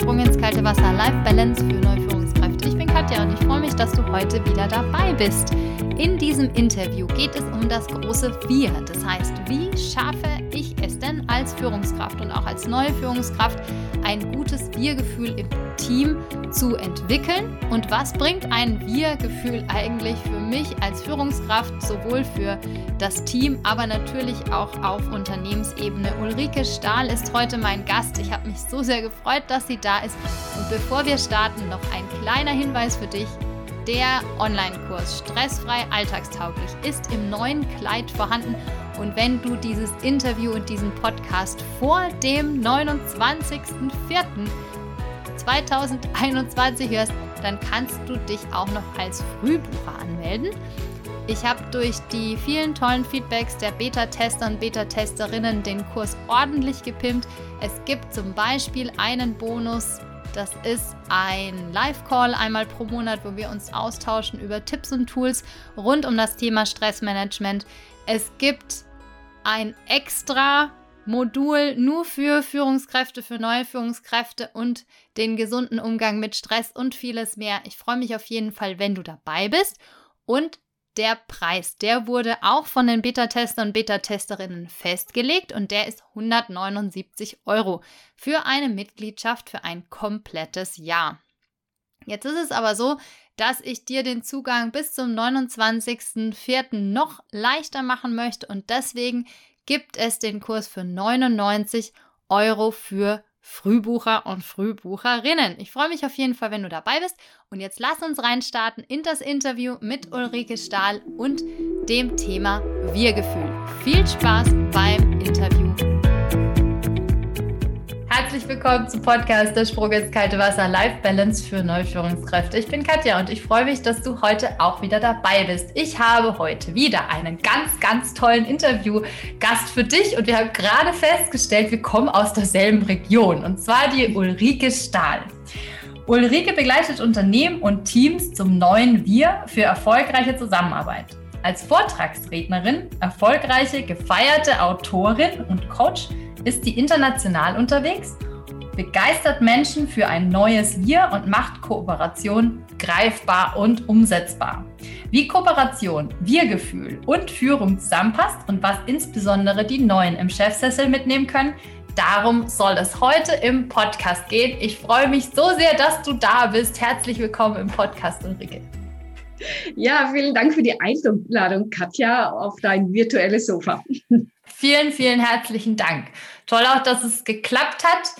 Sprung ins kalte Wasser Life Balance für Neuführungskräfte. Ich bin Katja und ich freue mich, dass du heute wieder dabei bist. In diesem Interview geht es um das große Wir. Das heißt, wie schaffe ich es denn als Führungskraft und auch als neue Führungskraft ein gutes Wir-Gefühl im Team zu entwickeln? Und was bringt ein Wir-Gefühl eigentlich für mich als Führungskraft, sowohl für das Team, aber natürlich auch auf Unternehmensebene? Ulrike Stahl ist heute mein Gast. Ich habe mich so sehr gefreut, dass sie da ist. Und bevor wir starten, noch ein kleiner Hinweis für dich. Der Online-Kurs Stressfrei Alltagstauglich ist im neuen Kleid vorhanden. Und wenn du dieses Interview und diesen Podcast vor dem 29.04.2021 hörst, dann kannst du dich auch noch als Frühbucher anmelden. Ich habe durch die vielen tollen Feedbacks der Beta-Tester und Beta-Testerinnen den Kurs ordentlich gepimpt. Es gibt zum Beispiel einen Bonus das ist ein Live-Call einmal pro Monat, wo wir uns austauschen über Tipps und Tools rund um das Thema Stressmanagement. Es gibt ein extra Modul nur für Führungskräfte, für neue Führungskräfte und den gesunden Umgang mit Stress und vieles mehr. Ich freue mich auf jeden Fall, wenn du dabei bist. Und der Preis, der wurde auch von den Beta-Testern und Beta-Testerinnen festgelegt und der ist 179 Euro für eine Mitgliedschaft für ein komplettes Jahr. Jetzt ist es aber so, dass ich dir den Zugang bis zum 29.04. noch leichter machen möchte und deswegen gibt es den Kurs für 99 Euro für Frühbucher und Frühbucherinnen. Ich freue mich auf jeden Fall, wenn du dabei bist. Und jetzt lass uns reinstarten in das Interview mit Ulrike Stahl und dem Thema Wir-Gefühl. Viel Spaß beim Interview. Herzlich willkommen zum Podcast Der Sprung ins kalte Wasser Life Balance für Neuführungskräfte. Ich bin Katja und ich freue mich, dass du heute auch wieder dabei bist. Ich habe heute wieder einen ganz, ganz tollen Interviewgast für dich und wir haben gerade festgestellt, wir kommen aus derselben Region und zwar die Ulrike Stahl. Ulrike begleitet Unternehmen und Teams zum neuen Wir für erfolgreiche Zusammenarbeit. Als Vortragsrednerin, erfolgreiche, gefeierte Autorin und Coach ist sie international unterwegs, begeistert Menschen für ein neues Wir und macht Kooperation greifbar und umsetzbar. Wie Kooperation, Wir-Gefühl und Führung zusammenpasst und was insbesondere die Neuen im Chefsessel mitnehmen können, darum soll es heute im Podcast gehen. Ich freue mich so sehr, dass du da bist. Herzlich willkommen im Podcast, Ulrike. Ja, vielen Dank für die Einladung, Katja, auf dein virtuelles Sofa. Vielen, vielen herzlichen Dank. Toll auch, dass es geklappt hat.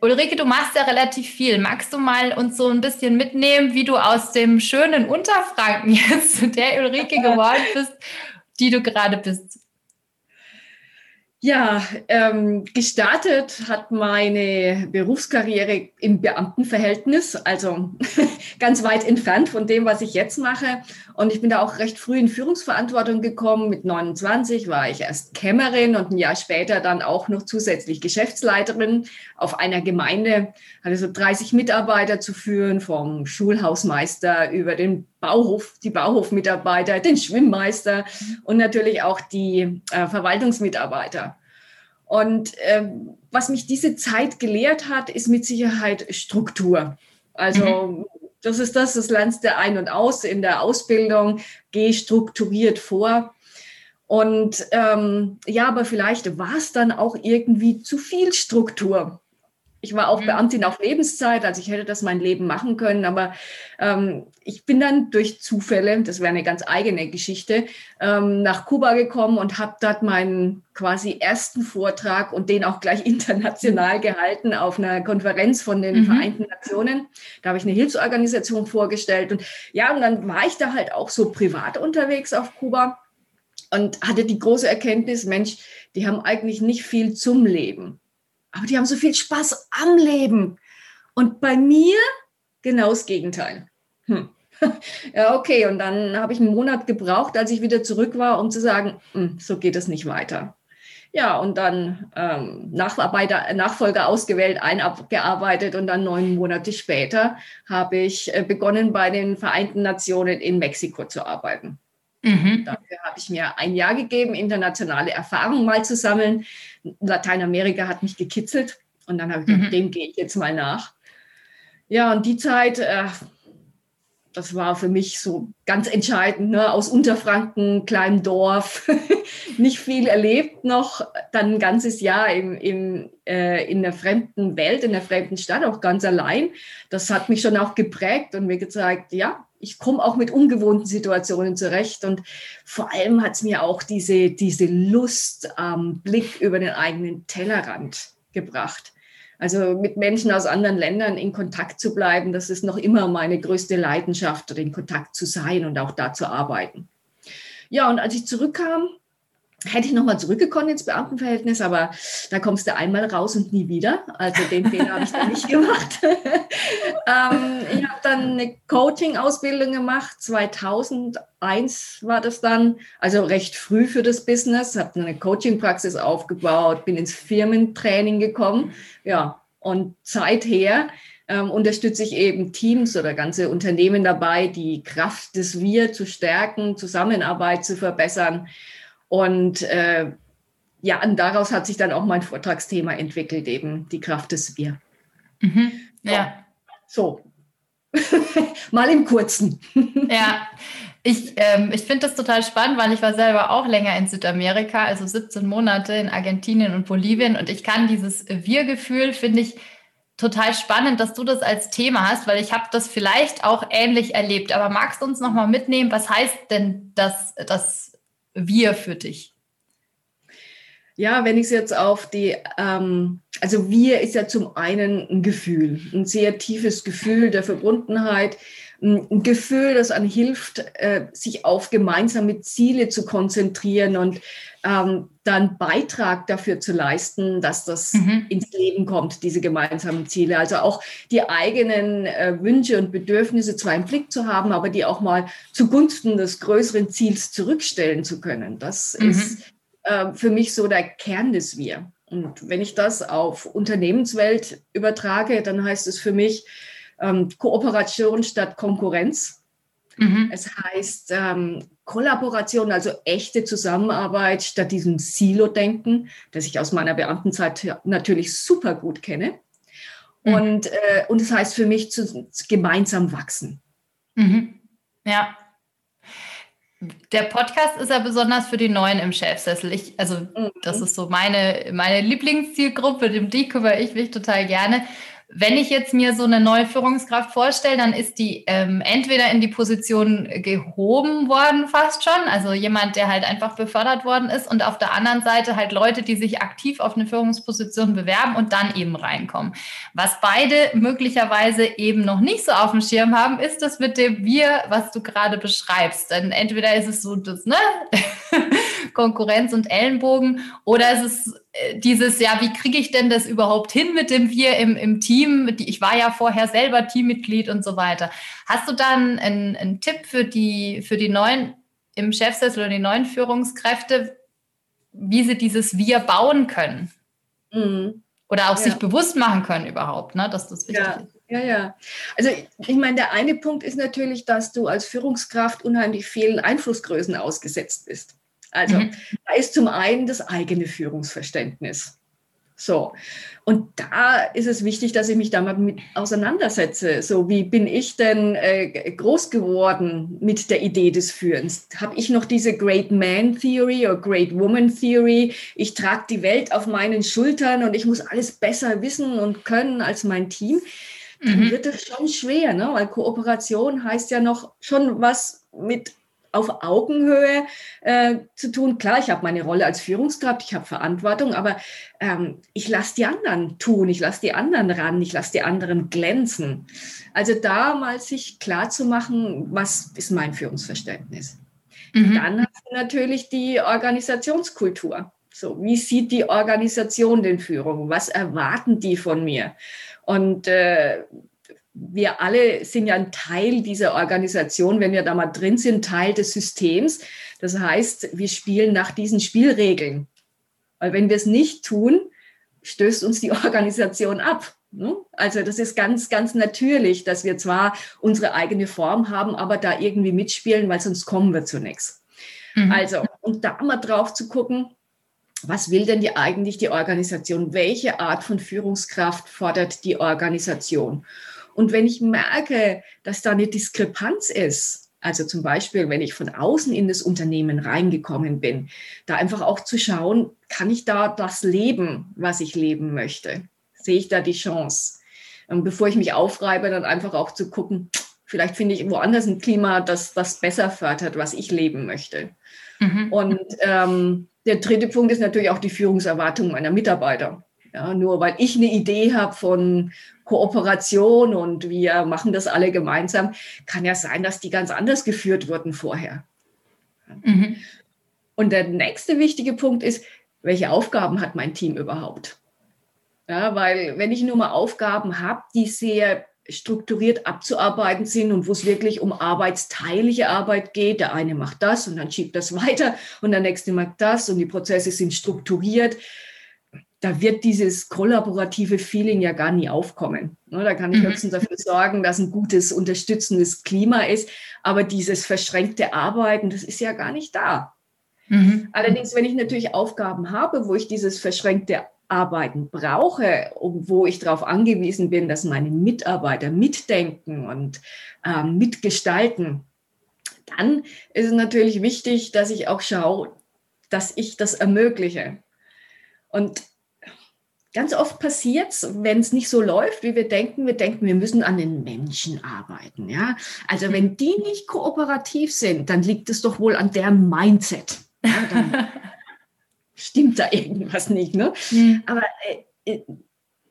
Ulrike, du machst ja relativ viel. Magst du mal uns so ein bisschen mitnehmen, wie du aus dem schönen Unterfranken jetzt zu der Ulrike geworden bist, die du gerade bist? Ja, ähm, gestartet hat meine Berufskarriere im Beamtenverhältnis, also ganz weit entfernt von dem, was ich jetzt mache. Und ich bin da auch recht früh in Führungsverantwortung gekommen. Mit 29 war ich erst Kämmerin und ein Jahr später dann auch noch zusätzlich Geschäftsleiterin auf einer Gemeinde. Hatte so 30 Mitarbeiter zu führen, vom Schulhausmeister über den Bauhof, die Bauhofmitarbeiter, den Schwimmmeister und natürlich auch die äh, Verwaltungsmitarbeiter. Und äh, was mich diese Zeit gelehrt hat, ist mit Sicherheit Struktur. Also mhm. das ist das, das lernst du ein und aus in der Ausbildung, geh strukturiert vor. Und ähm, ja, aber vielleicht war es dann auch irgendwie zu viel Struktur. Ich war auch mhm. Beamtin auf Lebenszeit, also ich hätte das mein Leben machen können, aber ähm, ich bin dann durch Zufälle, das wäre eine ganz eigene Geschichte, ähm, nach Kuba gekommen und habe dort meinen quasi ersten Vortrag und den auch gleich international gehalten auf einer Konferenz von den mhm. Vereinten Nationen. Da habe ich eine Hilfsorganisation vorgestellt und ja, und dann war ich da halt auch so privat unterwegs auf Kuba und hatte die große Erkenntnis, Mensch, die haben eigentlich nicht viel zum Leben aber die haben so viel Spaß am Leben. Und bei mir genau das Gegenteil. Hm. Ja, okay. Und dann habe ich einen Monat gebraucht, als ich wieder zurück war, um zu sagen, hm, so geht es nicht weiter. Ja, und dann ähm, Nacharbeiter, Nachfolger ausgewählt, eingearbeitet und dann neun Monate später habe ich äh, begonnen, bei den Vereinten Nationen in Mexiko zu arbeiten. Mhm. Dafür habe ich mir ein Jahr gegeben, internationale Erfahrungen mal zu sammeln. Lateinamerika hat mich gekitzelt und dann habe ich mhm. gedacht, mhm. dem gehe ich jetzt mal nach. Ja, und die Zeit, äh, das war für mich so ganz entscheidend, ne? aus Unterfranken, kleinem Dorf, nicht viel erlebt noch, dann ein ganzes Jahr im, im, äh, in der fremden Welt, in der fremden Stadt, auch ganz allein. Das hat mich schon auch geprägt und mir gezeigt, ja, ich komme auch mit ungewohnten Situationen zurecht und vor allem hat es mir auch diese, diese Lust am Blick über den eigenen Tellerrand gebracht. Also mit Menschen aus anderen Ländern in Kontakt zu bleiben, das ist noch immer meine größte Leidenschaft, in Kontakt zu sein und auch da zu arbeiten. Ja, und als ich zurückkam, hätte ich nochmal zurückgekommen ins Beamtenverhältnis, aber da kommst du einmal raus und nie wieder. Also den Fehler habe ich dann nicht gemacht. ähm, ich habe dann eine Coaching-Ausbildung gemacht. 2001 war das dann, also recht früh für das Business. Habe eine Coaching-Praxis aufgebaut, bin ins Firmentraining gekommen. Ja, und seither ähm, unterstütze ich eben Teams oder ganze Unternehmen dabei, die Kraft des Wir zu stärken, Zusammenarbeit zu verbessern und äh, ja, und daraus hat sich dann auch mein Vortragsthema entwickelt, eben die Kraft des Wir. Mhm. Ja. So. Mal im Kurzen. ja. Ich, ähm, ich finde das total spannend, weil ich war selber auch länger in Südamerika, also 17 Monate in Argentinien und Bolivien. Und ich kann dieses Wir-Gefühl, finde ich, total spannend, dass du das als Thema hast, weil ich habe das vielleicht auch ähnlich erlebt. Aber magst du uns nochmal mitnehmen, was heißt denn das, das wir für dich? Ja, wenn ich es jetzt auf die, ähm, also wir ist ja zum einen ein Gefühl, ein sehr tiefes Gefühl der Verbundenheit, ein Gefühl, das einem hilft, äh, sich auf gemeinsame Ziele zu konzentrieren und ähm, dann Beitrag dafür zu leisten, dass das mhm. ins Leben kommt, diese gemeinsamen Ziele. Also auch die eigenen äh, Wünsche und Bedürfnisse zwar im Blick zu haben, aber die auch mal zugunsten des größeren Ziels zurückstellen zu können. Das mhm. ist äh, für mich so der Kern des Wir. Und wenn ich das auf Unternehmenswelt übertrage, dann heißt es für mich, ähm, Kooperation statt Konkurrenz. Mhm. Es heißt ähm, Kollaboration, also echte Zusammenarbeit statt diesem Silo-Denken, das ich aus meiner Beamtenzeit natürlich super gut kenne. Mhm. Und, äh, und es das heißt für mich zu, zu gemeinsam wachsen. Mhm. Ja. Der Podcast ist ja besonders für die Neuen im Chefsessel. Ich, also, mhm. das ist so meine, meine Lieblingszielgruppe, um die kümmere ich mich total gerne. Wenn ich jetzt mir so eine neue Führungskraft vorstelle, dann ist die ähm, entweder in die Position gehoben worden fast schon, also jemand, der halt einfach befördert worden ist und auf der anderen Seite halt Leute, die sich aktiv auf eine Führungsposition bewerben und dann eben reinkommen. Was beide möglicherweise eben noch nicht so auf dem Schirm haben, ist das mit dem Wir, was du gerade beschreibst. Denn entweder ist es so das, ne? Konkurrenz und Ellenbogen oder ist es äh, dieses, ja, wie kriege ich denn das überhaupt hin mit dem Wir im, im Team? Ich war ja vorher selber Teammitglied und so weiter. Hast du dann einen, einen Tipp für die, für die neuen im Chefsessel oder die neuen Führungskräfte, wie sie dieses Wir bauen können? Mhm. Oder auch ja. sich bewusst machen können überhaupt, ne, dass das wichtig ja. ist. Ja, ja. Also ich meine, der eine Punkt ist natürlich, dass du als Führungskraft unheimlich vielen Einflussgrößen ausgesetzt bist. Also mhm. da ist zum einen das eigene Führungsverständnis. So. Und da ist es wichtig, dass ich mich da mal mit auseinandersetze. So, wie bin ich denn äh, groß geworden mit der Idee des Führens? Habe ich noch diese Great Man Theory oder Great Woman Theory? Ich trage die Welt auf meinen Schultern und ich muss alles besser wissen und können als mein Team. Dann mhm. wird es schon schwer, ne? weil Kooperation heißt ja noch schon was mit auf Augenhöhe äh, zu tun. Klar, ich habe meine Rolle als Führungskraft, ich habe Verantwortung, aber ähm, ich lasse die anderen tun, ich lasse die anderen ran, ich lasse die anderen glänzen. Also da mal sich klar zu machen, was ist mein Führungsverständnis. Mhm. Dann hast du natürlich die Organisationskultur. So, wie sieht die Organisation den Führung? Was erwarten die von mir? Und äh, wir alle sind ja ein Teil dieser Organisation, wenn wir da mal drin sind, Teil des Systems. Das heißt, wir spielen nach diesen Spielregeln. Weil wenn wir es nicht tun, stößt uns die Organisation ab. Ne? Also das ist ganz, ganz natürlich, dass wir zwar unsere eigene Form haben, aber da irgendwie mitspielen, weil sonst kommen wir zu nichts. Mhm. Also, und da mal drauf zu gucken, was will denn die eigentlich die Organisation? Welche Art von Führungskraft fordert die Organisation? Und wenn ich merke, dass da eine Diskrepanz ist, also zum Beispiel, wenn ich von außen in das Unternehmen reingekommen bin, da einfach auch zu schauen, kann ich da das leben, was ich leben möchte? Sehe ich da die Chance? Und bevor ich mich aufreibe, dann einfach auch zu gucken, vielleicht finde ich woanders ein Klima, das das besser fördert, was ich leben möchte. Mhm. Und ähm, der dritte Punkt ist natürlich auch die Führungserwartung meiner Mitarbeiter. Ja, nur weil ich eine Idee habe von Kooperation und wir machen das alle gemeinsam, kann ja sein, dass die ganz anders geführt wurden vorher. Mhm. Und der nächste wichtige Punkt ist, welche Aufgaben hat mein Team überhaupt? Ja, weil wenn ich nur mal Aufgaben habe, die sehr strukturiert abzuarbeiten sind und wo es wirklich um arbeitsteilige Arbeit geht. Der eine macht das und dann schiebt das weiter und der nächste macht das und die Prozesse sind strukturiert da wird dieses kollaborative Feeling ja gar nie aufkommen. Ne, da kann ich mhm. höchstens dafür sorgen, dass ein gutes, unterstützendes Klima ist, aber dieses verschränkte Arbeiten, das ist ja gar nicht da. Mhm. Allerdings, wenn ich natürlich Aufgaben habe, wo ich dieses verschränkte Arbeiten brauche, wo ich darauf angewiesen bin, dass meine Mitarbeiter mitdenken und ähm, mitgestalten, dann ist es natürlich wichtig, dass ich auch schaue, dass ich das ermögliche. Und Ganz oft passiert es, wenn es nicht so läuft, wie wir denken. Wir denken, wir müssen an den Menschen arbeiten. Ja? Also wenn die nicht kooperativ sind, dann liegt es doch wohl an deren Mindset. Ja, stimmt da irgendwas nicht. Ne? Mhm. Aber äh, äh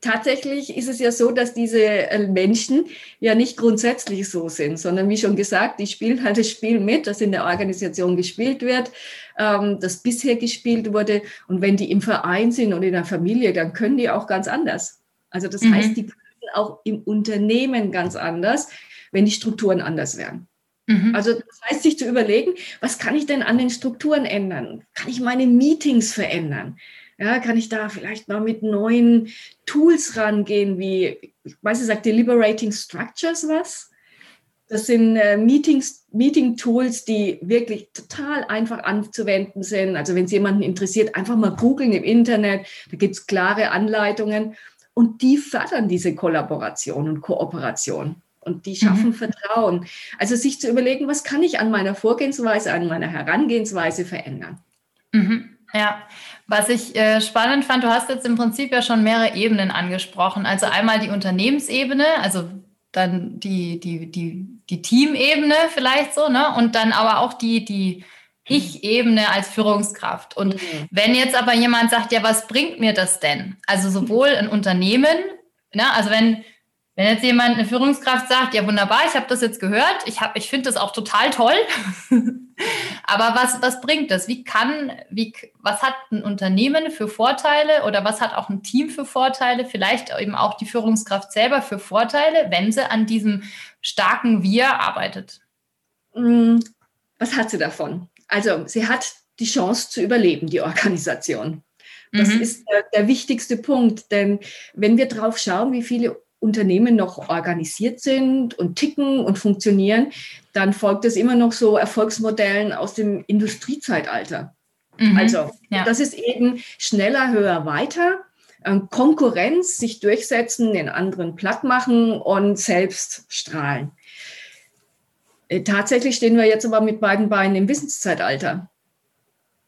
tatsächlich ist es ja so, dass diese äh, Menschen ja nicht grundsätzlich so sind, sondern wie schon gesagt, die spielen halt das Spiel mit, das in der Organisation gespielt wird, ähm, das bisher gespielt wurde. Und wenn die im Verein sind und in der Familie, dann können die auch ganz anders. Also das mhm. heißt, die können auch im Unternehmen ganz anders, wenn die Strukturen anders wären. Mhm. Also das heißt, sich zu überlegen, was kann ich denn an den Strukturen ändern? Kann ich meine Meetings verändern? Ja, kann ich da vielleicht mal mit neuen Tools rangehen, wie, ich weiß, ihr sagt Deliberating Structures was? Das sind äh, Meetings, Meeting-Tools, die wirklich total einfach anzuwenden sind. Also wenn es jemanden interessiert, einfach mal googeln im Internet, da gibt es klare Anleitungen und die fördern diese Kollaboration und Kooperation und die schaffen mhm. Vertrauen. Also sich zu überlegen, was kann ich an meiner Vorgehensweise, an meiner Herangehensweise verändern. Mhm. Ja, was ich äh, spannend fand, du hast jetzt im Prinzip ja schon mehrere Ebenen angesprochen. Also einmal die Unternehmensebene, also dann die, die, die, die Teamebene vielleicht so, ne? Und dann aber auch die, die Ich-Ebene als Führungskraft. Und mhm. wenn jetzt aber jemand sagt, ja, was bringt mir das denn? Also sowohl ein Unternehmen, ne? also wenn wenn jetzt jemand, eine Führungskraft sagt, ja wunderbar, ich habe das jetzt gehört, ich, hab, ich finde das auch total toll, aber was, was bringt das? Wie kann, wie, was hat ein Unternehmen für Vorteile oder was hat auch ein Team für Vorteile, vielleicht eben auch die Führungskraft selber für Vorteile, wenn sie an diesem starken Wir arbeitet? Mm, was hat sie davon? Also sie hat die Chance zu überleben, die Organisation. Das mhm. ist der, der, wichtigste Punkt, denn wenn wir drauf schauen, wie viele Unternehmen noch organisiert sind und ticken und funktionieren, dann folgt es immer noch so Erfolgsmodellen aus dem Industriezeitalter. Mhm, also ja. das ist eben schneller, höher, weiter. Ähm, Konkurrenz, sich durchsetzen, den anderen platt machen und selbst strahlen. Äh, tatsächlich stehen wir jetzt aber mit beiden Beinen im Wissenszeitalter.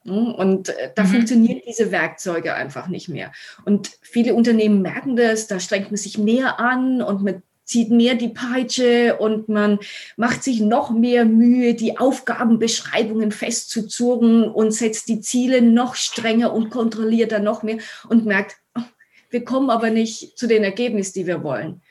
Hm, und äh, da mhm. funktionieren diese Werkzeuge einfach nicht mehr. Und viele Unternehmen merken das, da strengt man sich mehr an und man zieht mehr die Peitsche und man macht sich noch mehr Mühe, die Aufgabenbeschreibungen festzuzurren und setzt die Ziele noch strenger und kontrollierter noch mehr und merkt, oh, wir kommen aber nicht zu den Ergebnissen, die wir wollen.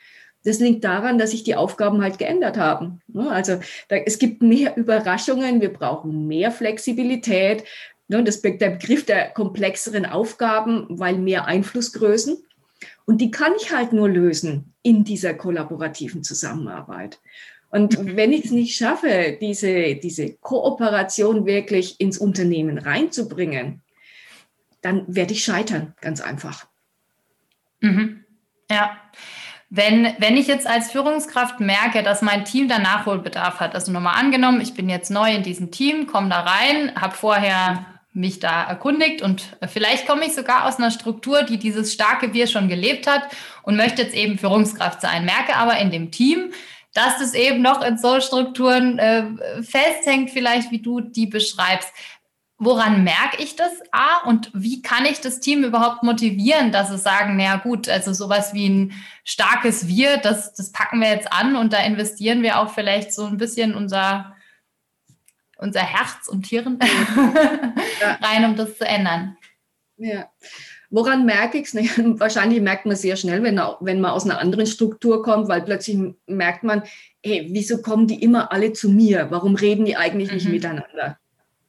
Das liegt daran, dass sich die Aufgaben halt geändert haben. Ne, also da, es gibt mehr Überraschungen, wir brauchen mehr Flexibilität, Ne, das, der Begriff der komplexeren Aufgaben, weil mehr Einflussgrößen. Und die kann ich halt nur lösen in dieser kollaborativen Zusammenarbeit. Und mhm. wenn ich es nicht schaffe, diese, diese Kooperation wirklich ins Unternehmen reinzubringen, dann werde ich scheitern, ganz einfach. Mhm. Ja. Wenn, wenn ich jetzt als Führungskraft merke, dass mein Team da Nachholbedarf hat, also nochmal angenommen, ich bin jetzt neu in diesem Team, komme da rein, habe vorher mich da erkundigt und vielleicht komme ich sogar aus einer Struktur, die dieses starke Wir schon gelebt hat und möchte jetzt eben Führungskraft sein. Merke aber in dem Team, dass es eben noch in so Strukturen äh, festhängt, vielleicht wie du die beschreibst. Woran merke ich das A und wie kann ich das Team überhaupt motivieren, dass es sagen, naja gut, also sowas wie ein starkes Wir, das, das packen wir jetzt an und da investieren wir auch vielleicht so ein bisschen unser, unser Herz und Hirn ja. rein, um das zu ändern. Ja. Woran merke ich es? Wahrscheinlich merkt man sehr schnell, wenn, wenn man aus einer anderen Struktur kommt, weil plötzlich merkt man, hey, wieso kommen die immer alle zu mir? Warum reden die eigentlich nicht mhm. miteinander?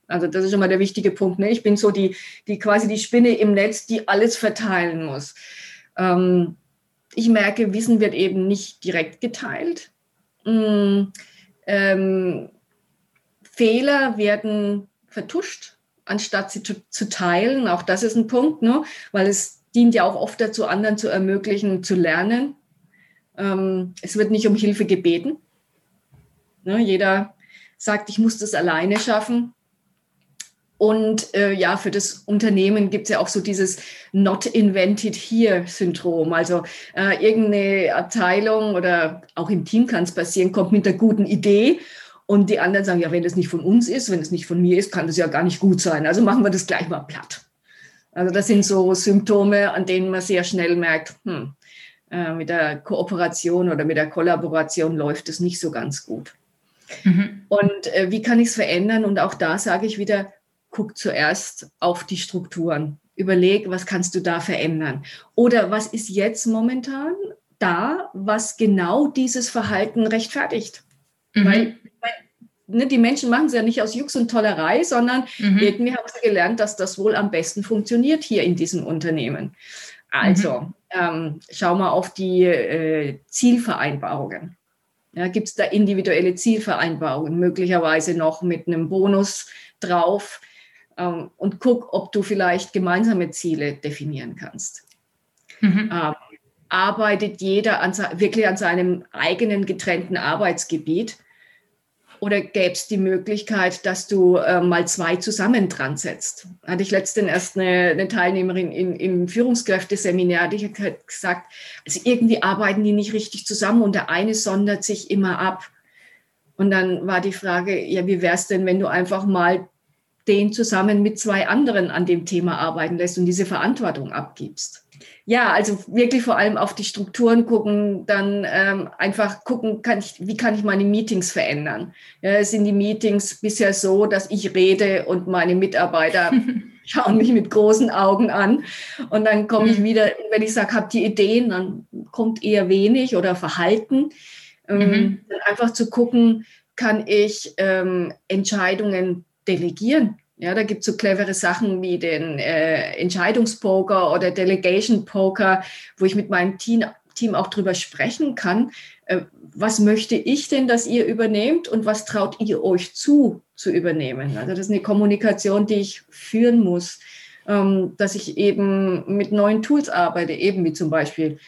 Also das ist schon mal der wichtige Punkt. Ne? Ich bin so die, die quasi die Spinne im Netz, die alles verteilen muss. Ähm, ich merke, Wissen wird eben nicht direkt geteilt. Mm, ähm, Fehler werden vertuscht anstatt sie zu, zu teilen. Auch das ist ein Punkt, ne? weil es dient ja auch oft dazu, anderen zu ermöglichen, zu lernen. Ähm, es wird nicht um Hilfe gebeten. Ne? Jeder sagt, ich muss das alleine schaffen. Und äh, ja, für das Unternehmen gibt es ja auch so dieses Not Invented Here-Syndrom. Also äh, irgendeine Abteilung oder auch im Team kann es passieren, kommt mit einer guten Idee und die anderen sagen, ja, wenn das nicht von uns ist, wenn es nicht von mir ist, kann das ja gar nicht gut sein. Also machen wir das gleich mal platt. Also das sind so Symptome, an denen man sehr schnell merkt, hm, äh, mit der Kooperation oder mit der Kollaboration läuft es nicht so ganz gut. Mhm. Und äh, wie kann ich es verändern? Und auch da sage ich wieder, guck zuerst auf die Strukturen. Überleg, was kannst du da verändern? Oder was ist jetzt momentan da, was genau dieses Verhalten rechtfertigt? Mhm. Weil ne, die Menschen machen es ja nicht aus Jux und Tollerei, sondern mhm. irgendwie haben sie gelernt, dass das wohl am besten funktioniert hier in diesem Unternehmen. Also, mhm. ähm, schau mal auf die äh, Zielvereinbarungen. Ja, Gibt es da individuelle Zielvereinbarungen, möglicherweise noch mit einem Bonus drauf? Ähm, und guck, ob du vielleicht gemeinsame Ziele definieren kannst. Mhm. Ähm, arbeitet jeder an, wirklich an seinem eigenen getrennten Arbeitsgebiet oder gäbe es die Möglichkeit, dass du äh, mal zwei zusammen dran setzt? Hatte ich letztens erst eine, eine Teilnehmerin in, im Führungskräfteseminar, die hat halt gesagt, also irgendwie arbeiten die nicht richtig zusammen und der eine sondert sich immer ab. Und dann war die Frage, ja, wie wäre es denn, wenn du einfach mal den zusammen mit zwei anderen an dem Thema arbeiten lässt und diese Verantwortung abgibst? Ja, also wirklich vor allem auf die Strukturen gucken, dann ähm, einfach gucken, kann ich, wie kann ich meine Meetings verändern? Ja, sind die Meetings bisher so, dass ich rede und meine Mitarbeiter schauen mich mit großen Augen an und dann komme ich mhm. wieder, wenn ich sage, habt ihr Ideen, dann kommt eher wenig oder Verhalten. Ähm, mhm. Dann einfach zu gucken, kann ich ähm, Entscheidungen delegieren? Ja, da gibt es so clevere Sachen wie den äh, Entscheidungspoker oder Delegation Poker, wo ich mit meinem Team, Team auch drüber sprechen kann. Äh, was möchte ich denn, dass ihr übernehmt und was traut ihr euch zu, zu übernehmen? Also das ist eine Kommunikation, die ich führen muss, ähm, dass ich eben mit neuen Tools arbeite, eben wie zum Beispiel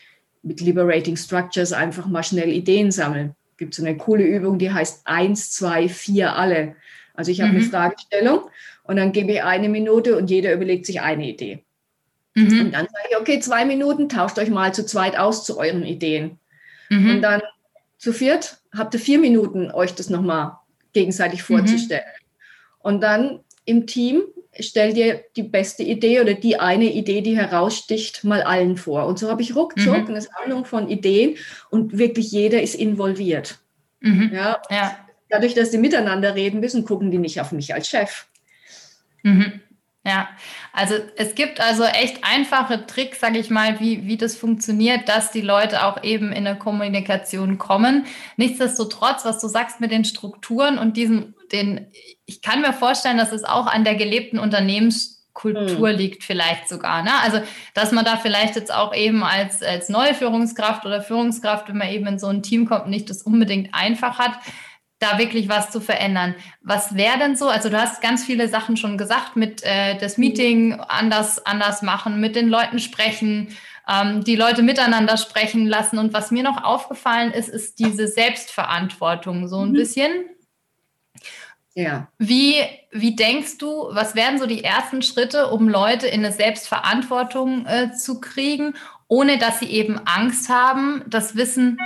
mit Liberating Structures einfach mal schnell Ideen sammeln. Gibt so eine coole Übung, die heißt eins, zwei, vier, alle. Also ich habe mhm. eine Fragestellung und dann gebe ich eine Minute und jeder überlegt sich eine Idee. Mhm. Und dann sage ich, okay, zwei Minuten, tauscht euch mal zu zweit aus zu euren Ideen. Mhm. Und dann zu viert habt ihr vier Minuten, euch das nochmal gegenseitig mhm. vorzustellen. Und dann im Team stellt ihr die beste Idee oder die eine Idee, die heraussticht, mal allen vor. Und so habe ich ruckzuck mhm. eine Sammlung von Ideen und wirklich jeder ist involviert. Mhm. Ja, ja. Dadurch, dass sie miteinander reden müssen, gucken die nicht auf mich als Chef. Mhm. Ja, also es gibt also echt einfache Tricks, sage ich mal, wie, wie das funktioniert, dass die Leute auch eben in der Kommunikation kommen. Nichtsdestotrotz, was du sagst mit den Strukturen und diesen, den, ich kann mir vorstellen, dass es auch an der gelebten Unternehmenskultur mhm. liegt, vielleicht sogar. Ne? Also, dass man da vielleicht jetzt auch eben als, als neue Führungskraft oder Führungskraft, wenn man eben in so ein Team kommt, nicht das unbedingt einfach hat da wirklich was zu verändern. Was wäre denn so? Also du hast ganz viele Sachen schon gesagt, mit äh, das Meeting anders, anders machen, mit den Leuten sprechen, ähm, die Leute miteinander sprechen lassen. Und was mir noch aufgefallen ist, ist diese Selbstverantwortung so ein mhm. bisschen. Ja. Wie, wie denkst du, was wären so die ersten Schritte, um Leute in eine Selbstverantwortung äh, zu kriegen, ohne dass sie eben Angst haben, das Wissen,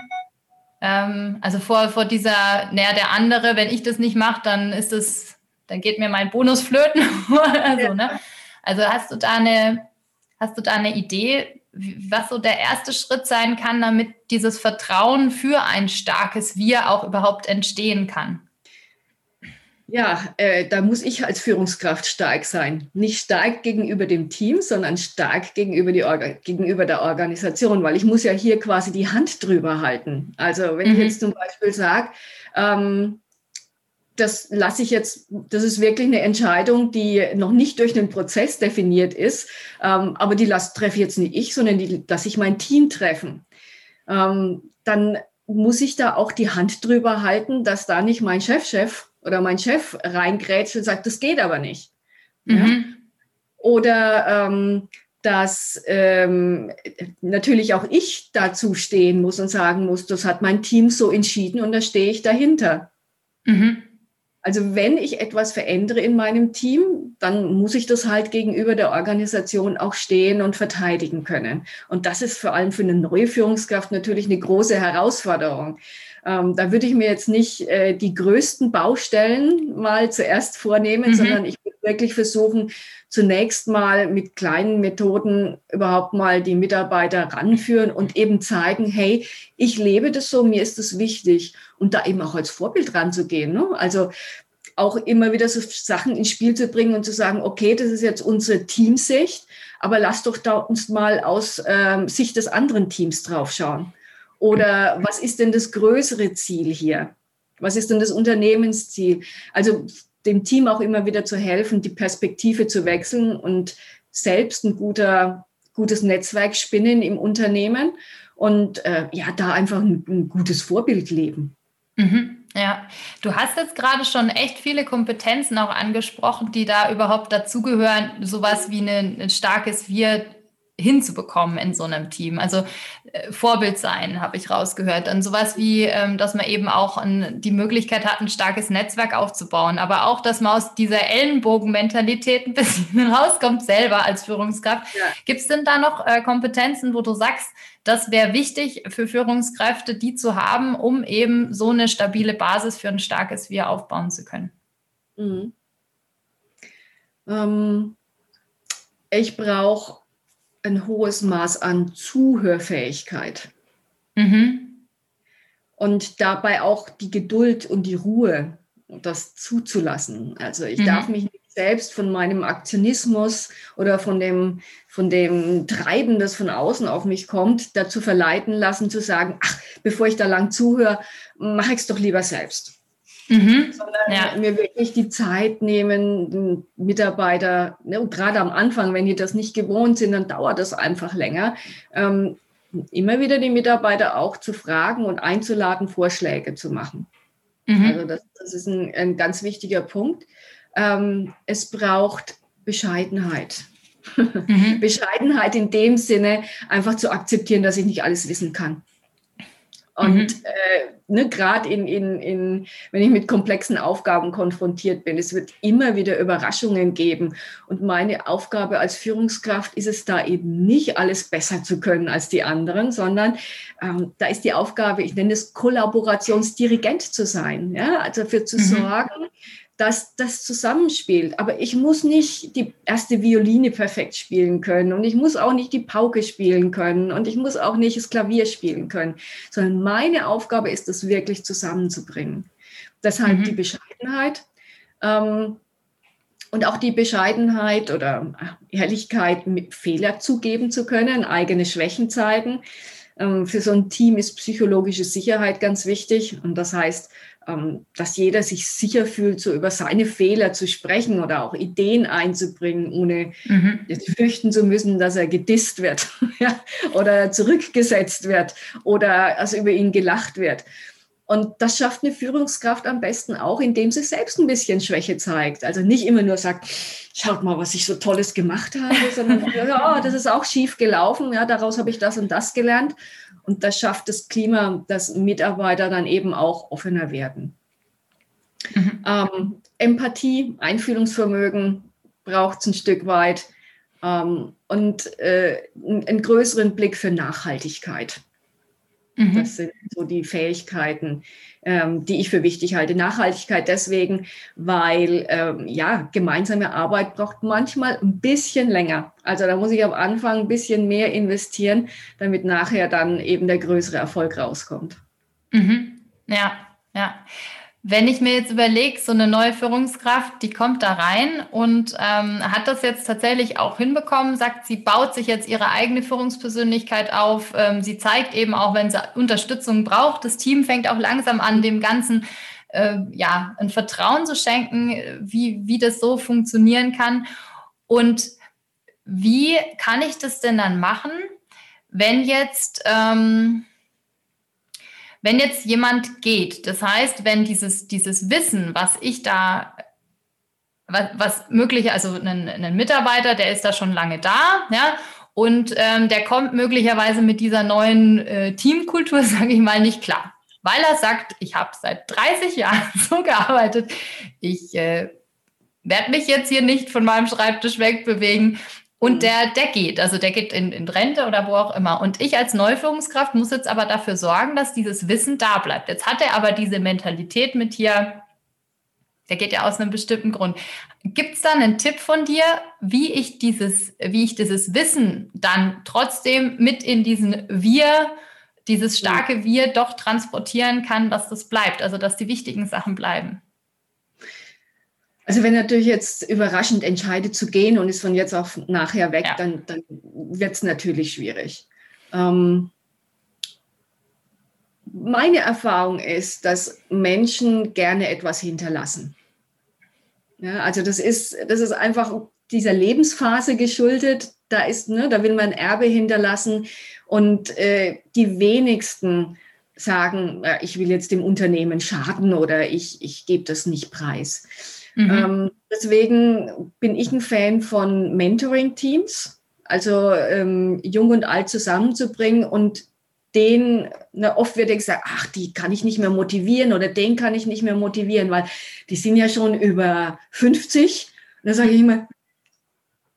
ähm, also vor, vor dieser, naja, der andere, wenn ich das nicht mache, dann ist es, dann geht mir mein Bonus flöten. also, ja. ne? also hast du da eine, hast du da eine Idee, was so der erste Schritt sein kann, damit dieses Vertrauen für ein starkes Wir auch überhaupt entstehen kann? Ja, äh, da muss ich als Führungskraft stark sein. Nicht stark gegenüber dem Team, sondern stark gegenüber, die Orga gegenüber der Organisation, weil ich muss ja hier quasi die Hand drüber halten. Also wenn mhm. ich jetzt zum Beispiel sage, ähm, das lasse ich jetzt, das ist wirklich eine Entscheidung, die noch nicht durch den Prozess definiert ist, ähm, aber die lasse, treffe jetzt nicht ich, sondern die lasse ich mein Team treffen. Ähm, dann muss ich da auch die Hand drüber halten, dass da nicht mein Chefchef -Chef oder mein Chef reingrätscht und sagt, das geht aber nicht. Mhm. Ja? Oder ähm, dass ähm, natürlich auch ich dazu stehen muss und sagen muss, das hat mein Team so entschieden und da stehe ich dahinter. Mhm. Also wenn ich etwas verändere in meinem Team, dann muss ich das halt gegenüber der Organisation auch stehen und verteidigen können. Und das ist vor allem für eine neue Führungskraft natürlich eine große Herausforderung. Ähm, da würde ich mir jetzt nicht äh, die größten Baustellen mal zuerst vornehmen, mhm. sondern ich würde wirklich versuchen, zunächst mal mit kleinen Methoden überhaupt mal die Mitarbeiter ranführen und eben zeigen, hey, ich lebe das so, mir ist das wichtig und da eben auch als Vorbild ranzugehen. Ne? Also auch immer wieder so Sachen ins Spiel zu bringen und zu sagen, okay, das ist jetzt unsere Teamsicht, aber lass doch da uns mal aus ähm, Sicht des anderen Teams draufschauen. Oder was ist denn das größere Ziel hier? Was ist denn das Unternehmensziel? Also dem Team auch immer wieder zu helfen, die Perspektive zu wechseln und selbst ein guter, gutes Netzwerk spinnen im Unternehmen und äh, ja, da einfach ein, ein gutes Vorbild leben. Mhm. Ja, du hast jetzt gerade schon echt viele Kompetenzen auch angesprochen, die da überhaupt dazugehören, sowas wie ein, ein starkes Wir hinzubekommen in so einem Team. Also äh, Vorbild sein, habe ich rausgehört. Dann sowas wie, ähm, dass man eben auch ein, die Möglichkeit hat, ein starkes Netzwerk aufzubauen, aber auch, dass man aus dieser Ellenbogenmentalität ein bisschen rauskommt, selber als Führungskraft. Ja. Gibt es denn da noch äh, Kompetenzen, wo du sagst, das wäre wichtig für Führungskräfte, die zu haben, um eben so eine stabile Basis für ein starkes Wir aufbauen zu können? Mhm. Ähm, ich brauche ein hohes Maß an Zuhörfähigkeit. Mhm. Und dabei auch die Geduld und die Ruhe, das zuzulassen. Also ich mhm. darf mich nicht selbst von meinem Aktionismus oder von dem, von dem Treiben, das von außen auf mich kommt, dazu verleiten lassen, zu sagen, ach, bevor ich da lang zuhöre, mache ich es doch lieber selbst. Mhm. Sondern ja. mir wirklich die Zeit nehmen, Mitarbeiter, ne, gerade am Anfang, wenn die das nicht gewohnt sind, dann dauert das einfach länger. Ähm, immer wieder die Mitarbeiter auch zu fragen und einzuladen, Vorschläge zu machen. Mhm. Also das, das ist ein, ein, ganz wichtiger Punkt. Ähm, es braucht Bescheidenheit. Mhm. Bescheidenheit in dem Sinne, einfach zu akzeptieren, dass ich nicht alles wissen kann. Und mhm. äh, ne, gerade in, in, in, wenn ich mit komplexen Aufgaben konfrontiert bin, es wird immer wieder Überraschungen geben. Und meine Aufgabe als Führungskraft ist es da eben nicht, alles besser zu können als die anderen, sondern ähm, da ist die Aufgabe, ich nenne es Kollaborationsdirigent zu sein. Ja? Also dafür zu mhm. sorgen, dass das zusammenspielt. Aber ich muss nicht die erste Violine perfekt spielen können und ich muss auch nicht die Pauke spielen können und ich muss auch nicht das Klavier spielen können, sondern meine Aufgabe ist es wirklich zusammenzubringen. Deshalb mhm. die Bescheidenheit ähm, und auch die Bescheidenheit oder Ehrlichkeit, Fehler zugeben zu können, eigene Schwächen zeigen. Ähm, für so ein Team ist psychologische Sicherheit ganz wichtig und das heißt, ähm, dass jeder sich sicher fühlt, so über seine Fehler zu sprechen oder auch Ideen einzubringen, ohne mhm. fürchten zu müssen, dass er gedisst wird ja, oder zurückgesetzt wird oder also über ihn gelacht wird. Und das schafft eine Führungskraft am besten auch, indem sie selbst ein bisschen Schwäche zeigt. Also nicht immer nur sagt, schaut mal, was ich so Tolles gemacht habe, sondern ja, das ist auch schief gelaufen, ja, daraus habe ich das und das gelernt. Und das schafft das Klima, dass Mitarbeiter dann eben auch offener werden. Mhm. Ähm, Empathie, Einfühlungsvermögen braucht es ein Stück weit ähm, und äh, einen größeren Blick für Nachhaltigkeit. Mhm. Das sind so die Fähigkeiten, ähm, die ich für wichtig halte. Nachhaltigkeit deswegen, weil ähm, ja, gemeinsame Arbeit braucht manchmal ein bisschen länger. Also da muss ich am Anfang ein bisschen mehr investieren, damit nachher dann eben der größere Erfolg rauskommt. Mhm. Ja, ja. Wenn ich mir jetzt überlege, so eine neue Führungskraft, die kommt da rein und ähm, hat das jetzt tatsächlich auch hinbekommen, sagt, sie baut sich jetzt ihre eigene Führungspersönlichkeit auf. Ähm, sie zeigt eben auch, wenn sie Unterstützung braucht. Das Team fängt auch langsam an, dem Ganzen äh, ja, ein Vertrauen zu schenken, wie, wie das so funktionieren kann. Und wie kann ich das denn dann machen, wenn jetzt... Ähm, wenn jetzt jemand geht, das heißt, wenn dieses, dieses Wissen, was ich da, was, was möglich, also ein, ein Mitarbeiter, der ist da schon lange da, ja, und ähm, der kommt möglicherweise mit dieser neuen äh, Teamkultur, sage ich mal, nicht klar. Weil er sagt, ich habe seit 30 Jahren so gearbeitet, ich äh, werde mich jetzt hier nicht von meinem Schreibtisch wegbewegen. Und mhm. der, der geht, also der geht in, in Rente oder wo auch immer. Und ich als Neuführungskraft muss jetzt aber dafür sorgen, dass dieses Wissen da bleibt. Jetzt hat er aber diese Mentalität mit hier, der geht ja aus einem bestimmten Grund. Gibt es da einen Tipp von dir, wie ich dieses, wie ich dieses Wissen dann trotzdem mit in diesen Wir, dieses starke Wir doch transportieren kann, dass das bleibt, also dass die wichtigen Sachen bleiben? Also wenn natürlich jetzt überraschend entscheidet zu gehen und ist von jetzt auf nachher weg, ja. dann, dann wird es natürlich schwierig. Ähm, meine Erfahrung ist, dass Menschen gerne etwas hinterlassen. Ja, also das ist, das ist einfach dieser Lebensphase geschuldet. Da ist, ne, da will man Erbe hinterlassen und äh, die wenigsten sagen, ich will jetzt dem Unternehmen schaden oder ich, ich gebe das nicht preis. Mhm. Ähm, deswegen bin ich ein Fan von Mentoring-Teams, also ähm, jung und alt zusammenzubringen und den, na, oft wird ja gesagt, ach, die kann ich nicht mehr motivieren oder den kann ich nicht mehr motivieren, weil die sind ja schon über 50. Und da sage ich immer,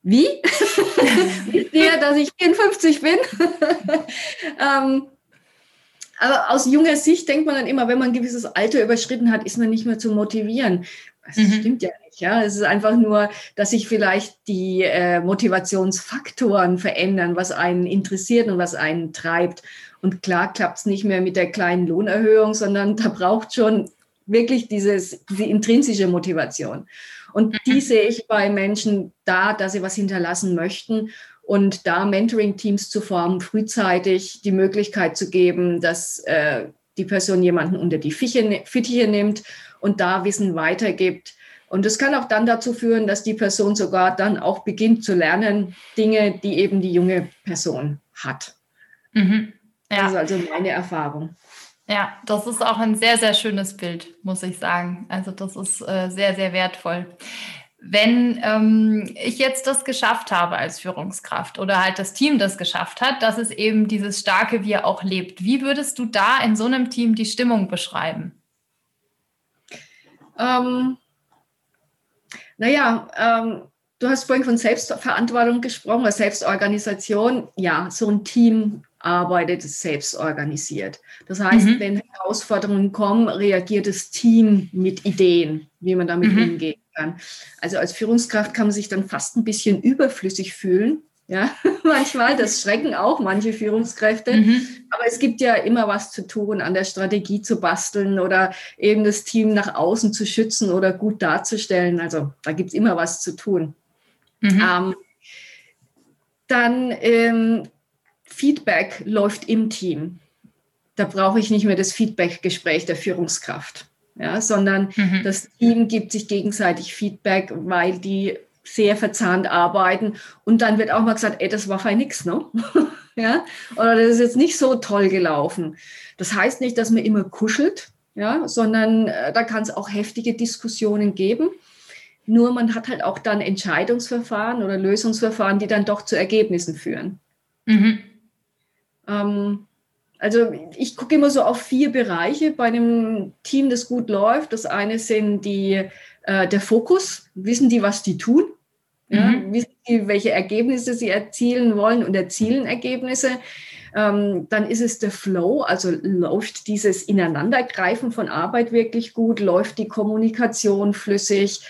wie? Wisst ihr, dass ich 54 bin? ähm, aber aus junger Sicht denkt man dann immer, wenn man ein gewisses Alter überschritten hat, ist man nicht mehr zu motivieren. Das mhm. stimmt ja nicht. Ja, es ist einfach nur, dass sich vielleicht die äh, Motivationsfaktoren verändern, was einen interessiert und was einen treibt. Und klar klappt es nicht mehr mit der kleinen Lohnerhöhung, sondern da braucht schon wirklich dieses, diese intrinsische Motivation. Und die mhm. sehe ich bei Menschen da, dass sie was hinterlassen möchten und da Mentoring-Teams zu formen, frühzeitig die Möglichkeit zu geben, dass äh, die Person jemanden unter die Fittiche, Fittiche nimmt und da Wissen weitergibt. Und das kann auch dann dazu führen, dass die Person sogar dann auch beginnt zu lernen, Dinge, die eben die junge Person hat. Mhm. Ja. Das ist also meine Erfahrung. Ja, das ist auch ein sehr, sehr schönes Bild, muss ich sagen. Also das ist äh, sehr, sehr wertvoll. Wenn ähm, ich jetzt das geschafft habe als Führungskraft oder halt das Team das geschafft hat, dass es eben dieses starke Wir auch lebt, wie würdest du da in so einem Team die Stimmung beschreiben? Ähm, naja, ähm, du hast vorhin von Selbstverantwortung gesprochen oder Selbstorganisation. Ja, so ein Team arbeitet selbst organisiert. Das heißt, mhm. wenn Herausforderungen kommen, reagiert das Team mit Ideen, wie man damit mhm. umgehen kann. Also als Führungskraft kann man sich dann fast ein bisschen überflüssig fühlen, ja, manchmal, das schrecken auch manche Führungskräfte. Mhm. Aber es gibt ja immer was zu tun, an der Strategie zu basteln oder eben das Team nach außen zu schützen oder gut darzustellen. Also da gibt es immer was zu tun. Mhm. Ähm, dann ähm, Feedback läuft im Team. Da brauche ich nicht mehr das Feedback-Gespräch der Führungskraft, ja, sondern mhm. das Team gibt sich gegenseitig Feedback, weil die sehr verzahnt arbeiten. Und dann wird auch mal gesagt, ey, das war fein nix, ne? ja? Oder das ist jetzt nicht so toll gelaufen. Das heißt nicht, dass man immer kuschelt, ja, sondern äh, da kann es auch heftige Diskussionen geben. Nur man hat halt auch dann Entscheidungsverfahren oder Lösungsverfahren, die dann doch zu Ergebnissen führen. Mhm. Ähm, also ich gucke immer so auf vier Bereiche bei einem Team, das gut läuft. Das eine sind die äh, der Fokus. Wissen die, was die tun? Ja, mhm. Wissen die, welche Ergebnisse sie erzielen wollen und erzielen Ergebnisse? Ähm, dann ist es der Flow, also läuft dieses Ineinandergreifen von Arbeit wirklich gut, läuft die Kommunikation flüssig,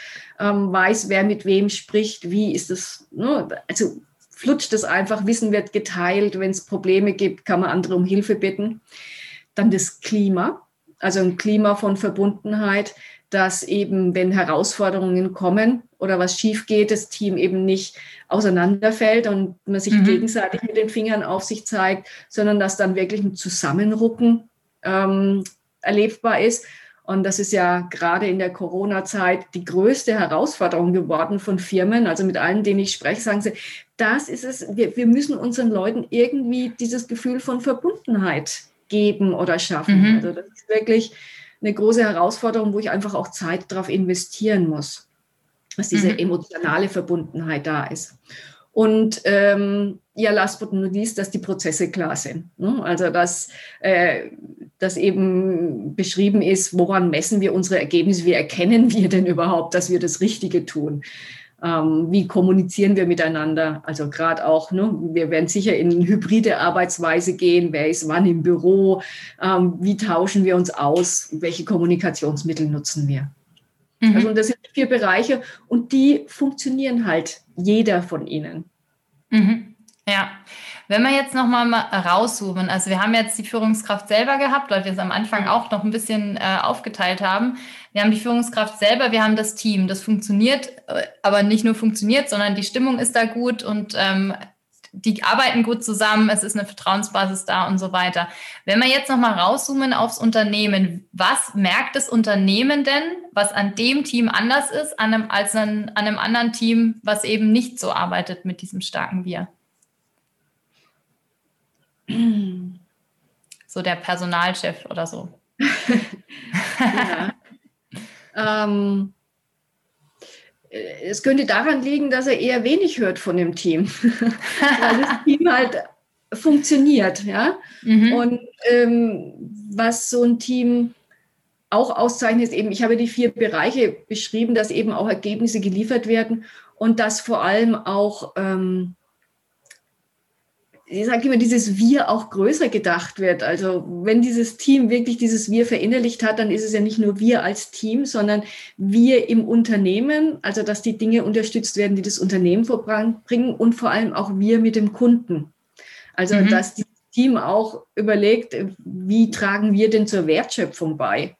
ähm, weiß, wer mit wem spricht, wie ist es, ne? also flutscht es einfach, Wissen wird geteilt, wenn es Probleme gibt, kann man andere um Hilfe bitten. Dann das Klima, also ein Klima von Verbundenheit, dass eben, wenn Herausforderungen kommen oder was schief geht, das Team eben nicht auseinanderfällt und man sich mhm. gegenseitig mit den Fingern auf sich zeigt, sondern dass dann wirklich ein Zusammenrucken ähm, erlebbar ist. Und das ist ja gerade in der Corona-Zeit die größte Herausforderung geworden von Firmen. Also mit allen, denen ich spreche, sagen sie, das ist es, wir, wir müssen unseren Leuten irgendwie dieses Gefühl von Verbundenheit geben oder schaffen. Mhm. Also das ist wirklich eine große Herausforderung, wo ich einfach auch Zeit darauf investieren muss, dass diese mhm. emotionale Verbundenheit da ist. Und ähm, ja, last but not least, dass die Prozesse klar sind. Ne? Also dass, äh, dass eben beschrieben ist, woran messen wir unsere Ergebnisse, wie erkennen wir denn überhaupt, dass wir das Richtige tun. Ähm, wie kommunizieren wir miteinander? Also gerade auch, ne, wir werden sicher in hybride Arbeitsweise gehen. Wer ist wann im Büro? Ähm, wie tauschen wir uns aus? Welche Kommunikationsmittel nutzen wir? Mhm. Also das sind vier Bereiche und die funktionieren halt jeder von ihnen. Mhm. Ja, wenn wir jetzt nochmal rauszoomen, also wir haben jetzt die Führungskraft selber gehabt, weil wir es am Anfang auch noch ein bisschen äh, aufgeteilt haben. Wir haben die Führungskraft selber, wir haben das Team. Das funktioniert, äh, aber nicht nur funktioniert, sondern die Stimmung ist da gut und ähm, die arbeiten gut zusammen, es ist eine Vertrauensbasis da und so weiter. Wenn wir jetzt nochmal rauszoomen aufs Unternehmen, was merkt das Unternehmen denn, was an dem Team anders ist an einem, als an, an einem anderen Team, was eben nicht so arbeitet mit diesem starken Wir? so der Personalchef oder so. ähm, es könnte daran liegen, dass er eher wenig hört von dem Team, weil das Team halt funktioniert. Ja? Mhm. Und ähm, was so ein Team auch auszeichnet, ist eben, ich habe die vier Bereiche beschrieben, dass eben auch Ergebnisse geliefert werden und dass vor allem auch ähm, ich sage immer, dieses Wir auch größer gedacht wird. Also wenn dieses Team wirklich dieses Wir verinnerlicht hat, dann ist es ja nicht nur wir als Team, sondern wir im Unternehmen, also dass die Dinge unterstützt werden, die das Unternehmen vorbringen und vor allem auch wir mit dem Kunden. Also mhm. dass dieses Team auch überlegt, wie tragen wir denn zur Wertschöpfung bei?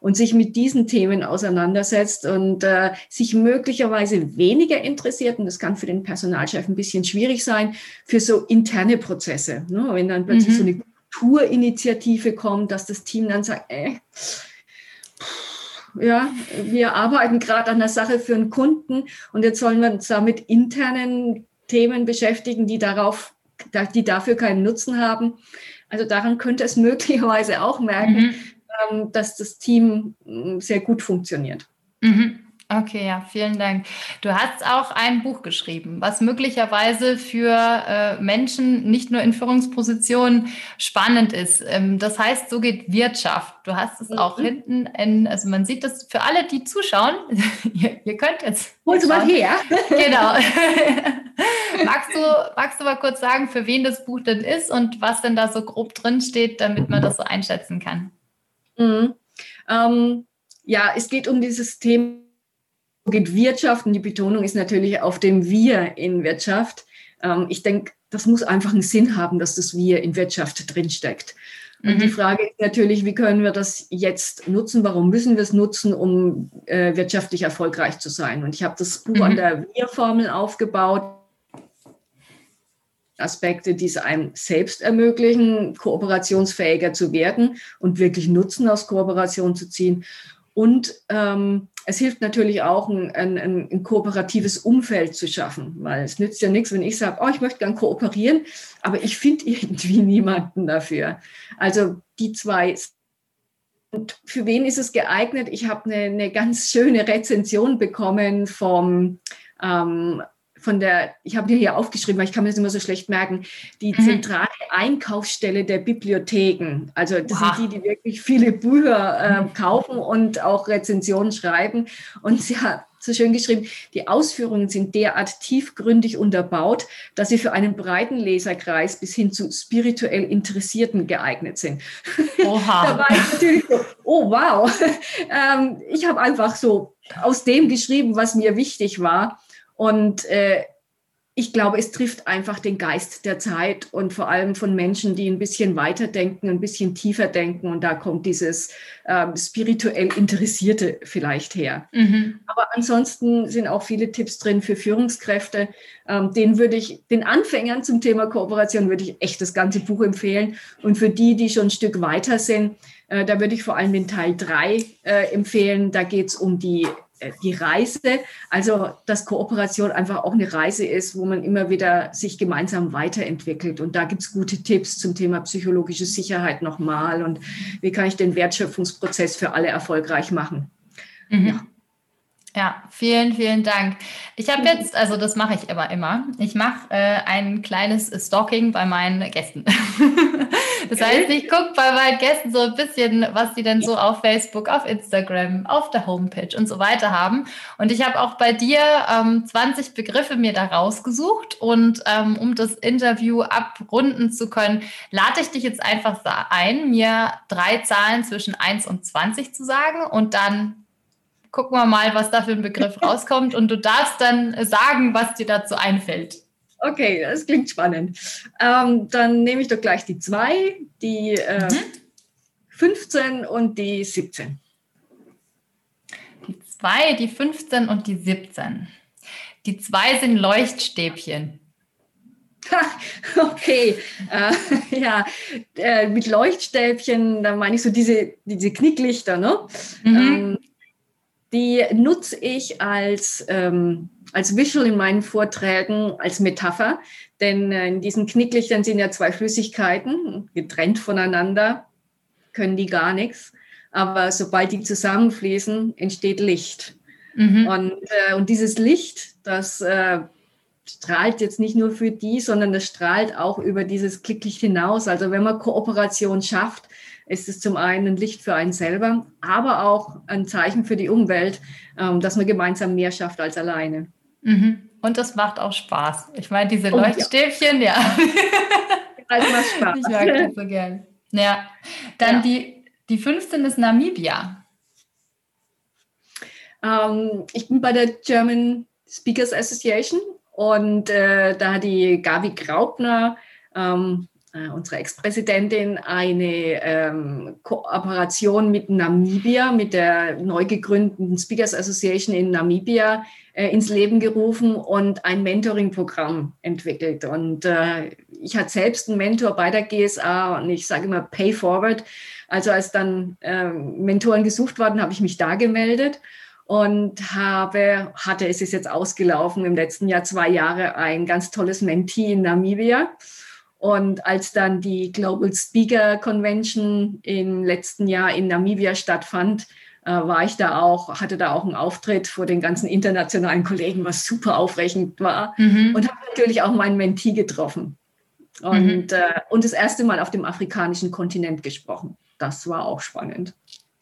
Und sich mit diesen Themen auseinandersetzt und äh, sich möglicherweise weniger interessiert, und das kann für den Personalchef ein bisschen schwierig sein, für so interne Prozesse. Ne? Wenn dann plötzlich mhm. so eine Kulturinitiative kommt, dass das Team dann sagt, äh, ja, wir arbeiten gerade an der Sache für einen Kunden und jetzt sollen wir uns da mit internen Themen beschäftigen, die darauf, die dafür keinen Nutzen haben. Also daran könnte es möglicherweise auch merken, mhm ähm, dass das Team mm, sehr gut funktioniert. Mhm. Okay, ja, vielen Dank. Du hast auch ein Buch geschrieben, was möglicherweise für äh, Menschen nicht nur in Führungspositionen spannend ist. Ähm, das heißt, so geht Wirtschaft. Du hast es mhm. auch hinten, in, also man sieht das für alle, die zuschauen. ihr, ihr, könnt jetzt. Holst du mal her? genau. magst, du, magst du mal kurz sagen, für wen das Buch denn ist und was denn da so grob drin steht, damit man das so einschätzen kann? Mhm. Ähm, ja, es geht um dieses Thema geht Wirtschaft und die Betonung ist natürlich auf dem Wir in Wirtschaft. Ähm, ich denke, das muss einfach einen Sinn haben, dass das Wir in Wirtschaft drinsteckt. Und mhm. die Frage ist natürlich, wie können wir das jetzt nutzen? Warum müssen wir es nutzen, um äh, wirtschaftlich erfolgreich zu sein? Und ich habe das Buch mhm. an der Wir-Formel aufgebaut. Aspekte, die es einem selbst ermöglichen, kooperationsfähiger zu werden und wirklich Nutzen aus Kooperation zu ziehen. Und ähm, es hilft natürlich auch, ein, ein, ein, kooperatives Umfeld zu schaffen, weil es nützt ja nichts, wenn ich sage, oh, ich möchte gern kooperieren, aber ich finde irgendwie niemanden dafür. Also die zwei. Und für wen ist es geeignet? Ich habe eine, eine ganz schöne Rezension bekommen vom ähm, von der, ich habe dir hier aufgeschrieben, weil ich kann mir das immer so schlecht merken, die mhm. zentrale Einkaufsstelle der Bibliotheken. Also das wow. sind die, die wirklich viele Bücher äh, kaufen und auch Rezensionen schreiben. Und sie hat so schön geschrieben, die Ausführungen sind derart tiefgründig unterbaut, dass sie für einen breiten Leserkreis bis hin zu spirituell Interessierten geeignet sind. Oha. da war ich natürlich so, oh wow. ähm, ich habe einfach so aus dem geschrieben, was mir wichtig war. Und äh, ich glaube, es trifft einfach den Geist der Zeit und vor allem von Menschen, die ein bisschen weiter denken, ein bisschen tiefer denken. Und da kommt dieses ähm, spirituell Interessierte vielleicht her. Mhm. Aber ansonsten sind auch viele Tipps drin für Führungskräfte. Ähm, den würde ich, den Anfängern zum Thema Kooperation würde ich echt das ganze Buch empfehlen. Und für die, die schon ein Stück weiter sind, äh, da würde ich vor allem den Teil 3 äh, empfehlen. Da geht es um die die Reise, also dass Kooperation einfach auch eine Reise ist, wo man immer wieder sich gemeinsam weiterentwickelt. Und da gibt es gute Tipps zum Thema psychologische Sicherheit nochmal und wie kann ich den Wertschöpfungsprozess für alle erfolgreich machen. Mhm. Ja. Ja, vielen, vielen Dank. Ich habe jetzt, also das mache ich immer, immer. Ich mache äh, ein kleines Stalking bei meinen Gästen. das heißt, ich gucke bei meinen Gästen so ein bisschen, was die denn so auf Facebook, auf Instagram, auf der Homepage und so weiter haben. Und ich habe auch bei dir ähm, 20 Begriffe mir da rausgesucht. Und ähm, um das Interview abrunden zu können, lade ich dich jetzt einfach ein, mir drei Zahlen zwischen 1 und 20 zu sagen und dann gucken wir mal, was da für ein Begriff rauskommt. Und du darfst dann sagen, was dir dazu einfällt. Okay, das klingt spannend. Ähm, dann nehme ich doch gleich die 2, die äh, mhm. 15 und die 17. Die 2, die 15 und die 17. Die 2 sind Leuchtstäbchen. okay, äh, ja, äh, mit Leuchtstäbchen, da meine ich so diese, diese Knicklichter, ne? Mhm. Ähm, die nutze ich als, ähm, als Visual in meinen Vorträgen, als Metapher. Denn äh, in diesen Knicklichtern sind ja zwei Flüssigkeiten, getrennt voneinander, können die gar nichts. Aber sobald die zusammenfließen, entsteht Licht. Mhm. Und, äh, und dieses Licht, das äh, strahlt jetzt nicht nur für die, sondern das strahlt auch über dieses Klicklicht hinaus. Also wenn man Kooperation schafft, ist es zum einen ein Licht für einen selber, aber auch ein Zeichen für die Umwelt, ähm, dass man gemeinsam mehr schafft als alleine. Mhm. Und das macht auch Spaß. Ich meine, diese Leuchtstäbchen, ja. ja. Also macht Spaß. Ich mag das so gern. Ja. Dann ja. Die, die 15 ist Namibia. Ähm, ich bin bei der German Speakers Association und äh, da hat die Gabi Graupner ähm, äh, unsere Ex-Präsidentin eine ähm, Kooperation mit Namibia, mit der neu gegründeten Speakers Association in Namibia äh, ins Leben gerufen und ein Mentoring-Programm entwickelt. Und äh, ich hatte selbst einen Mentor bei der GSA und ich sage immer Pay Forward. Also als dann ähm, Mentoren gesucht wurden, habe ich mich da gemeldet und habe, hatte, es ist jetzt ausgelaufen, im letzten Jahr zwei Jahre ein ganz tolles Mentee in Namibia und als dann die Global Speaker Convention im letzten Jahr in Namibia stattfand, äh, war ich da auch, hatte da auch einen Auftritt vor den ganzen internationalen Kollegen, was super aufregend war. Mhm. Und habe natürlich auch meinen Mentee getroffen. Und, mhm. äh, und das erste Mal auf dem afrikanischen Kontinent gesprochen. Das war auch spannend.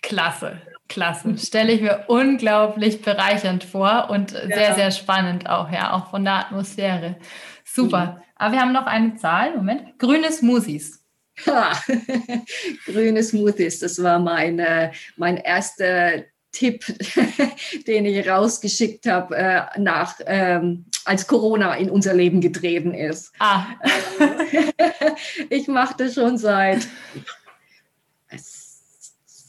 Klasse, klasse. Stelle ich mir unglaublich bereichernd vor und ja. sehr, sehr spannend auch, ja, auch von der Atmosphäre. Super. Mhm. Aber wir haben noch eine Zahl. Moment. Grüne Smoothies. grüne Smoothies, das war mein, äh, mein erster Tipp, den ich rausgeschickt habe, äh, nach, ähm, als Corona in unser Leben getreten ist. Ah. ich mache das schon seit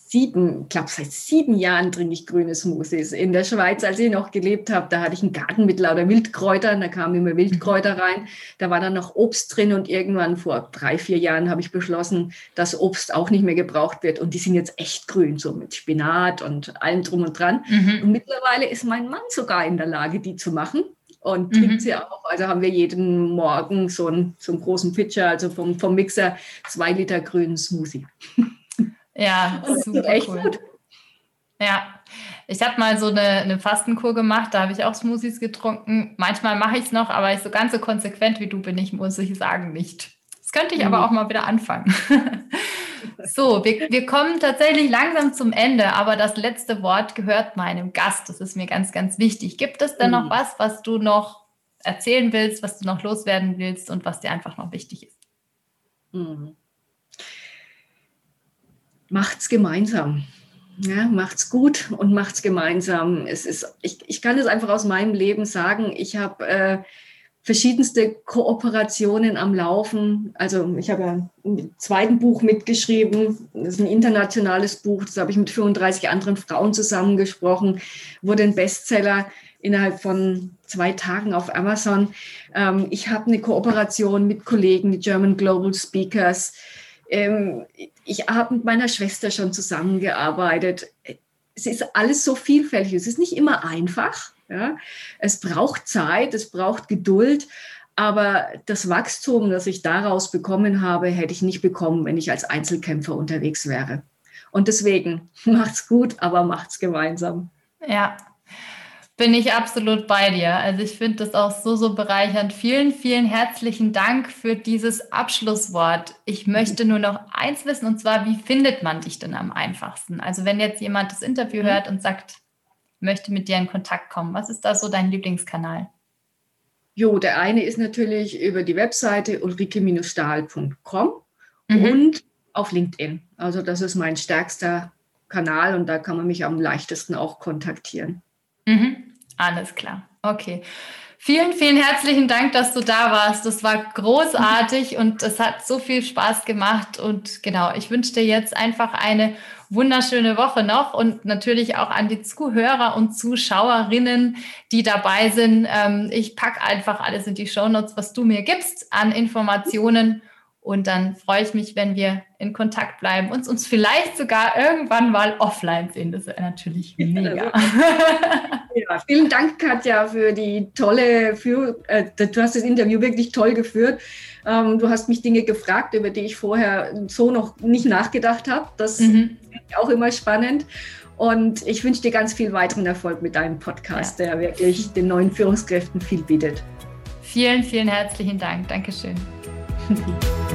sieben, ich glaube seit sieben Jahren trinke ich grüne Smoothies. In der Schweiz, als ich noch gelebt habe, da hatte ich einen Garten mit lauter Wildkräutern, da kamen immer Wildkräuter rein. Da war dann noch Obst drin und irgendwann vor drei, vier Jahren habe ich beschlossen, dass Obst auch nicht mehr gebraucht wird und die sind jetzt echt grün, so mit Spinat und allem drum und dran. Mhm. Und mittlerweile ist mein Mann sogar in der Lage, die zu machen und trinkt mhm. sie auch. Also haben wir jeden Morgen so einen, so einen großen Pitcher, also vom, vom Mixer, zwei Liter grünen Smoothie. Ja, super echt cool. Gut. Ja, ich habe mal so eine, eine, Fastenkur gemacht, da habe ich auch Smoothies getrunken. Manchmal mache ich es noch, aber ich so ganz so konsequent wie du bin ich, muss ich sagen, nicht. Das könnte ich mhm. aber auch mal wieder anfangen. so, wir, wir kommen tatsächlich langsam zum Ende, aber das letzte Wort gehört meinem Gast. Das ist mir ganz, ganz wichtig. Gibt es denn mhm. noch was, was du noch erzählen willst, was du noch loswerden willst und was dir einfach noch wichtig ist? Mhm. Macht's gemeinsam. Ja, macht's gut und macht's gemeinsam. Es ist, ich, ich kann es einfach aus meinem Leben sagen. Ich habe äh, verschiedenste Kooperationen am Laufen. Also ich habe ja ein zweites Buch mitgeschrieben. Das ist ein internationales Buch. Das habe ich mit 35 anderen Frauen zusammengesprochen. Wurde ein Bestseller innerhalb von zwei Tagen auf Amazon. Ähm, ich habe eine Kooperation mit Kollegen, die German Global Speakers. Ähm, ich habe mit meiner Schwester schon zusammengearbeitet. Es ist alles so vielfältig. Es ist nicht immer einfach. Ja? Es braucht Zeit, es braucht Geduld. Aber das Wachstum, das ich daraus bekommen habe, hätte ich nicht bekommen, wenn ich als Einzelkämpfer unterwegs wäre. Und deswegen macht's gut, aber macht's gemeinsam. Ja, bin ich absolut bei dir. Also ich finde das auch so, so bereichernd. Vielen, vielen herzlichen Dank für dieses Abschlusswort. Ich möchte nur noch eins wissen, und zwar, wie findet man dich denn am einfachsten? Also wenn jetzt jemand das Interview mhm. hört und sagt, möchte mit dir in Kontakt kommen, was ist da so dein Lieblingskanal? Jo, der eine ist natürlich über die Webseite ulrike-stahl.com mhm. und auf LinkedIn. Also das ist mein stärkster Kanal und da kann man mich am leichtesten auch kontaktieren. Mhm. Alles klar. Okay. Vielen, vielen herzlichen Dank, dass du da warst. Das war großartig und es hat so viel Spaß gemacht. Und genau, ich wünsche dir jetzt einfach eine wunderschöne Woche noch und natürlich auch an die Zuhörer und Zuschauerinnen, die dabei sind. Ähm, ich packe einfach alles in die Shownotes, was du mir gibst an Informationen. Und dann freue ich mich, wenn wir in Kontakt bleiben und uns vielleicht sogar irgendwann mal offline sehen. Das wäre natürlich mega. Ja, vielen Dank, Katja, für die tolle Führung. Äh, du hast das Interview wirklich toll geführt. Ähm, du hast mich Dinge gefragt, über die ich vorher so noch nicht nachgedacht habe. Das mhm. ist auch immer spannend. Und ich wünsche dir ganz viel weiteren Erfolg mit deinem Podcast, ja. der wirklich den neuen Führungskräften viel bietet. Vielen, vielen herzlichen Dank. Dankeschön.